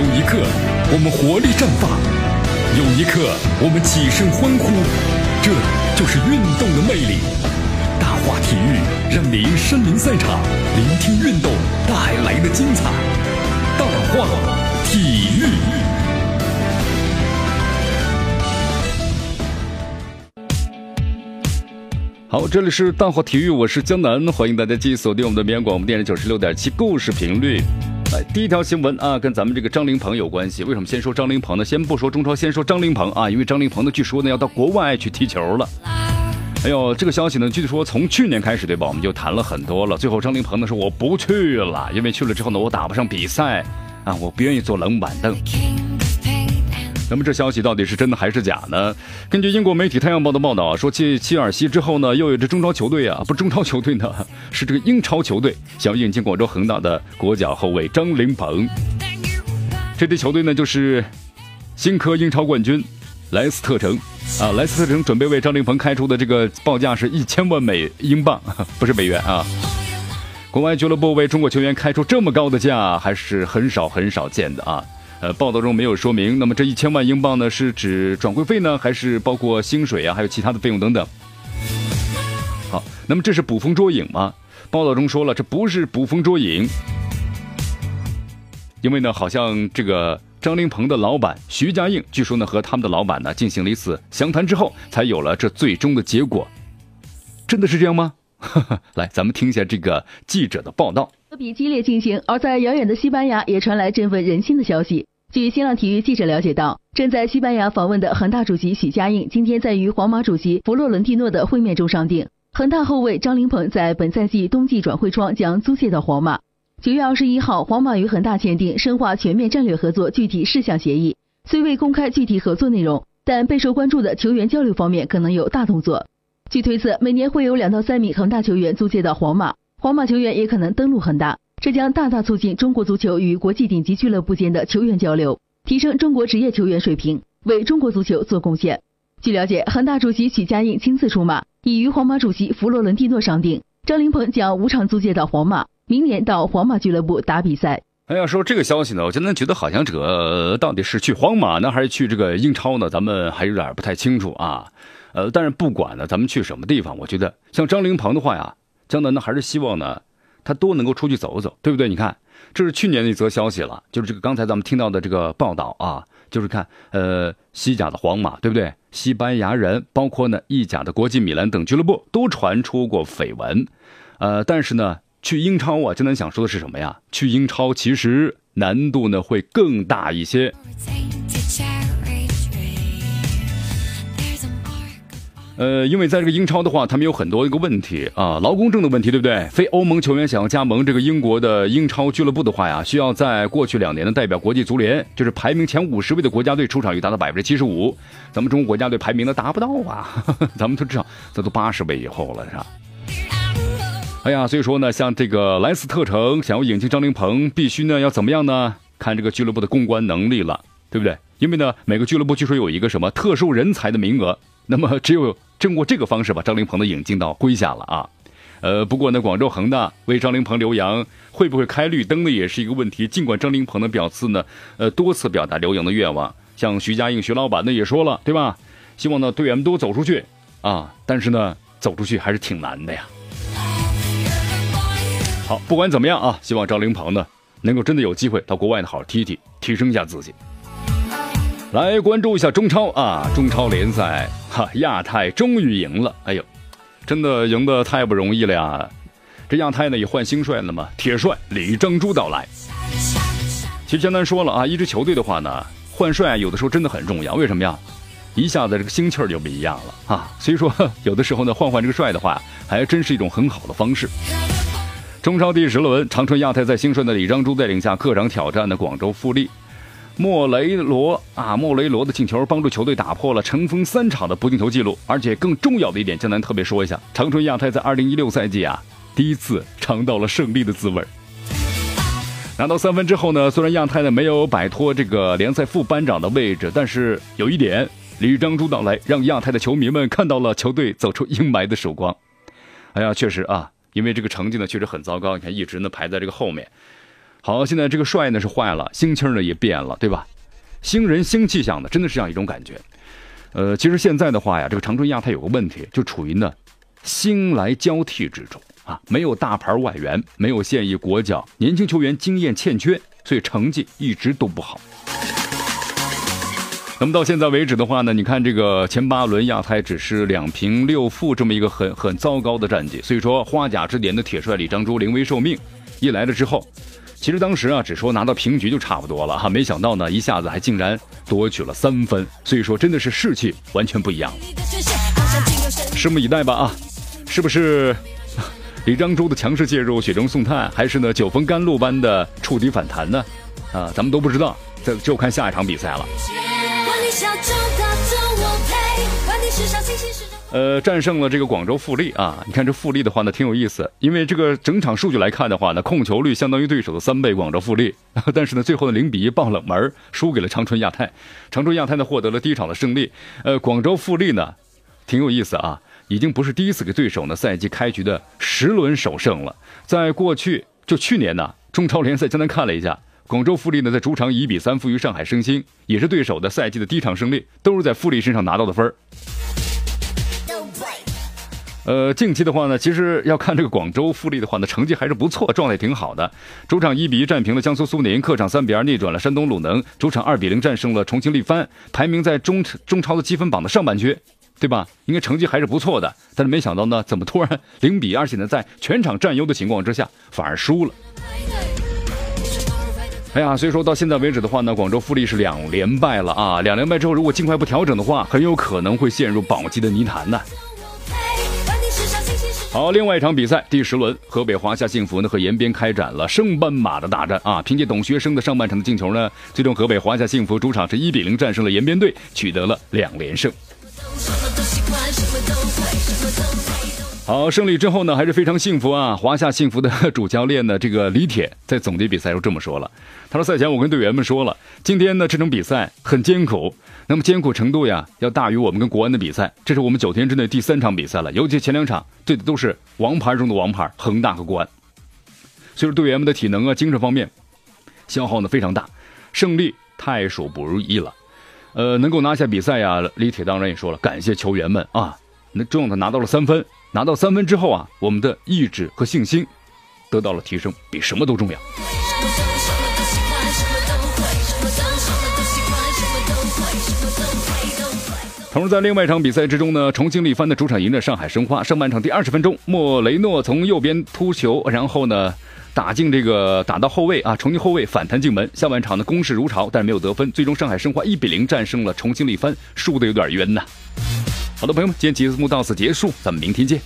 有一刻，我们活力绽放；有一刻，我们起身欢呼。这就是运动的魅力。大话体育让您身临赛场，聆听运动带来的精彩。大话体育。好，这里是大话体育，我是江南，欢迎大家继续锁定我们的绵阳广播电视九十六点七故事频率。来，第一条新闻啊，跟咱们这个张琳芃有关系。为什么先说张琳芃呢？先不说中超，先说张琳芃啊，因为张琳芃呢，据说呢要到国外去踢球了。哎呦，这个消息呢，据说从去年开始对吧，我们就谈了很多了。最后张琳芃呢说我不去了，因为去了之后呢，我打不上比赛啊，我不愿意坐冷板凳。那么这消息到底是真的还是假呢？根据英国媒体《太阳报》的报道说，继切尔西之后呢，又有支中超球队啊，不是中超球队呢，是这个英超球队想要引进广州恒大的国脚后卫张琳芃。这支球队呢，就是新科英超冠军莱斯特城啊，莱斯特城准备为张琳芃开出的这个报价是一千万美英镑，不是美元啊。国外俱乐部为中国球员开出这么高的价，还是很少很少见的啊。呃，报道中没有说明。那么这一千万英镑呢，是指转会费呢，还是包括薪水啊，还有其他的费用等等？好，那么这是捕风捉影吗？报道中说了，这不是捕风捉影，因为呢，好像这个张琳芃的老板徐家印，据说呢和他们的老板呢进行了一次详谈之后，才有了这最终的结果。真的是这样吗？来，咱们听一下这个记者的报道。德比激烈进行，而在遥远的西班牙也传来振奋人心的消息。据新浪体育记者了解到，正在西班牙访问的恒大主席许家印今天在与皇马主席弗洛伦蒂诺的会面中商定，恒大后卫张琳芃在本赛季冬季转会窗将租借到皇马。九月二十一号，皇马与恒大签订深化全面战略合作具体事项协议，虽未公开具体合作内容，但备受关注的球员交流方面可能有大动作。据推测，每年会有两到三名恒大球员租借到皇马，皇马球员也可能登陆恒大。这将大大促进中国足球与国际顶级俱乐部间的球员交流，提升中国职业球员水平，为中国足球做贡献。据了解，恒大主席许家印亲自出马，已与皇马主席弗洛伦蒂诺商定，张琳芃将无偿租借到皇马，明年到皇马俱乐部打比赛。哎呀，说这个消息呢，我真的觉得好像这个到底是去皇马呢，还是去这个英超呢？咱们还有点不太清楚啊。呃，但是不管呢，咱们去什么地方，我觉得像张琳芃的话呀，江南呢还是希望呢。他多能够出去走走，对不对？你看，这是去年的一则消息了，就是这个刚才咱们听到的这个报道啊，就是看呃西甲的皇马，对不对？西班牙人，包括呢意甲的国际米兰等俱乐部都传出过绯闻，呃，但是呢，去英超啊，江南想说的是什么呀？去英超其实难度呢会更大一些。呃，因为在这个英超的话，他们有很多一个问题啊，劳工证的问题，对不对？非欧盟球员想要加盟这个英国的英超俱乐部的话呀，需要在过去两年的代表国际足联，就是排名前五十位的国家队出场率达到百分之七十五。咱们中国国家队排名呢达不到啊，咱们都知道这都八十位以后了，是吧？哎呀，所以说呢，像这个莱斯特城想要引进张琳芃，必须呢要怎么样呢？看这个俱乐部的公关能力了，对不对？因为呢，每个俱乐部据说有一个什么特殊人才的名额，那么只有。通过这个方式把张琳芃的引进到麾下了啊，呃，不过呢，广州恒大为张琳芃留洋会不会开绿灯呢，也是一个问题。尽管张琳芃的表示呢，呃，多次表达留洋的愿望，像徐家印徐老板呢也说了，对吧？希望呢队员们都走出去啊，但是呢，走出去还是挺难的呀。好，不管怎么样啊，希望张琳芃呢能够真的有机会到国外呢好好踢踢，提升一下自己。来关注一下中超啊，中超联赛哈，亚太终于赢了，哎呦，真的赢得太不容易了呀！这亚太呢也换新帅了嘛，铁帅李章洙到来。其实江南说了啊，一支球队的话呢，换帅有的时候真的很重要，为什么呀？一下子这个心气儿就不一样了啊。所以说 有的时候呢，换换这个帅的话，还真是一种很好的方式。中超第十轮，长春亚泰在新帅的李章洙带领下，客场挑战的广州富力。莫雷罗啊，莫雷罗的进球帮助球队打破了尘封三场的不进球记录，而且更重要的一点，江南特别说一下，长春亚泰在二零一六赛季啊，第一次尝到了胜利的滋味。拿到三分之后呢，虽然亚泰呢没有摆脱这个联赛副班长的位置，但是有一点，李章洙到来让亚泰的球迷们看到了球队走出阴霾的曙光。哎呀，确实啊，因为这个成绩呢确实很糟糕，你看一直呢排在这个后面。好，现在这个帅呢是坏了，心气儿呢也变了，对吧？新人新气象的，真的是这样一种感觉。呃，其实现在的话呀，这个长春亚泰有个问题，就处于呢新来交替之中啊，没有大牌外援，没有现役国脚，年轻球员经验欠缺，所以成绩一直都不好。那么到现在为止的话呢，你看这个前八轮亚太只是两平六负这么一个很很糟糕的战绩，所以说花甲之年的铁帅李章洙临危受命，一来了之后，其实当时啊只说拿到平局就差不多了哈，没想到呢一下子还竟然夺取了三分，所以说真的是士气完全不一样。拭目以待吧啊，是不是 李章洙的强势介入雪中送炭，还是呢九峰甘露般的触底反弹呢？啊，咱们都不知道，这就看下一场比赛了。呃，战胜了这个广州富力啊！你看这富力的话呢，挺有意思，因为这个整场数据来看的话呢，控球率相当于对手的三倍。广州富力，但是呢，最后的零比一爆冷门，输给了长春亚泰。长春亚泰呢获得了第一场的胜利。呃，广州富力呢，挺有意思啊，已经不是第一次给对手呢赛季开局的十轮首胜了。在过去，就去年呢，中超联赛简单看了一下。广州富力呢，在主场一比三负于上海申鑫，也是对手的赛季的第一场胜利，都是在富力身上拿到的分儿。呃，近期的话呢，其实要看这个广州富力的话呢，成绩还是不错，状态挺好的。主场一比一战平了江苏苏宁，客场三比二逆转了山东鲁能，主场二比零战胜了重庆力帆，排名在中中超的积分榜的上半区，对吧？应该成绩还是不错的。但是没想到呢，怎么突然零比二，而且呢，在全场占优的情况之下，反而输了。哎呀，所以说到现在为止的话呢，广州富力是两连败了啊！两连败之后，如果尽快不调整的话，很有可能会陷入保级的泥潭呢。好，另外一场比赛第十轮，河北华夏幸福呢和延边开展了升班马的大战啊！凭借董学生的上半场的进球呢，最终河北华夏幸福主场是一比零战胜了延边队，取得了两连胜。好，胜利之后呢，还是非常幸福啊！华夏幸福的主教练呢，这个李铁在总结比赛时这么说了：“他说赛前我跟队员们说了，今天呢这场比赛很艰苦，那么艰苦程度呀要大于我们跟国安的比赛。这是我们九天之内第三场比赛了，尤其前两场对的都是王牌中的王牌，恒大和国安。所以说队员们的体能啊、精神方面消耗呢非常大，胜利太属不如意了。呃，能够拿下比赛呀，李铁当然也说了，感谢球员们啊，那重要的拿到了三分。”拿到三分之后啊，我们的意志和信心得到了提升，比什么都重要。同时，在另外一场比赛之中呢，重庆力帆的主场赢了上海申花。上半场第二十分钟，莫雷诺从右边突球，然后呢打进这个打到后卫啊，重庆后卫反弹进门。下半场呢攻势如潮，但是没有得分。最终上海申花一比零战胜了重庆力帆，输的有点冤呐。好的，朋友们，今天节目到此结束，咱们明天见。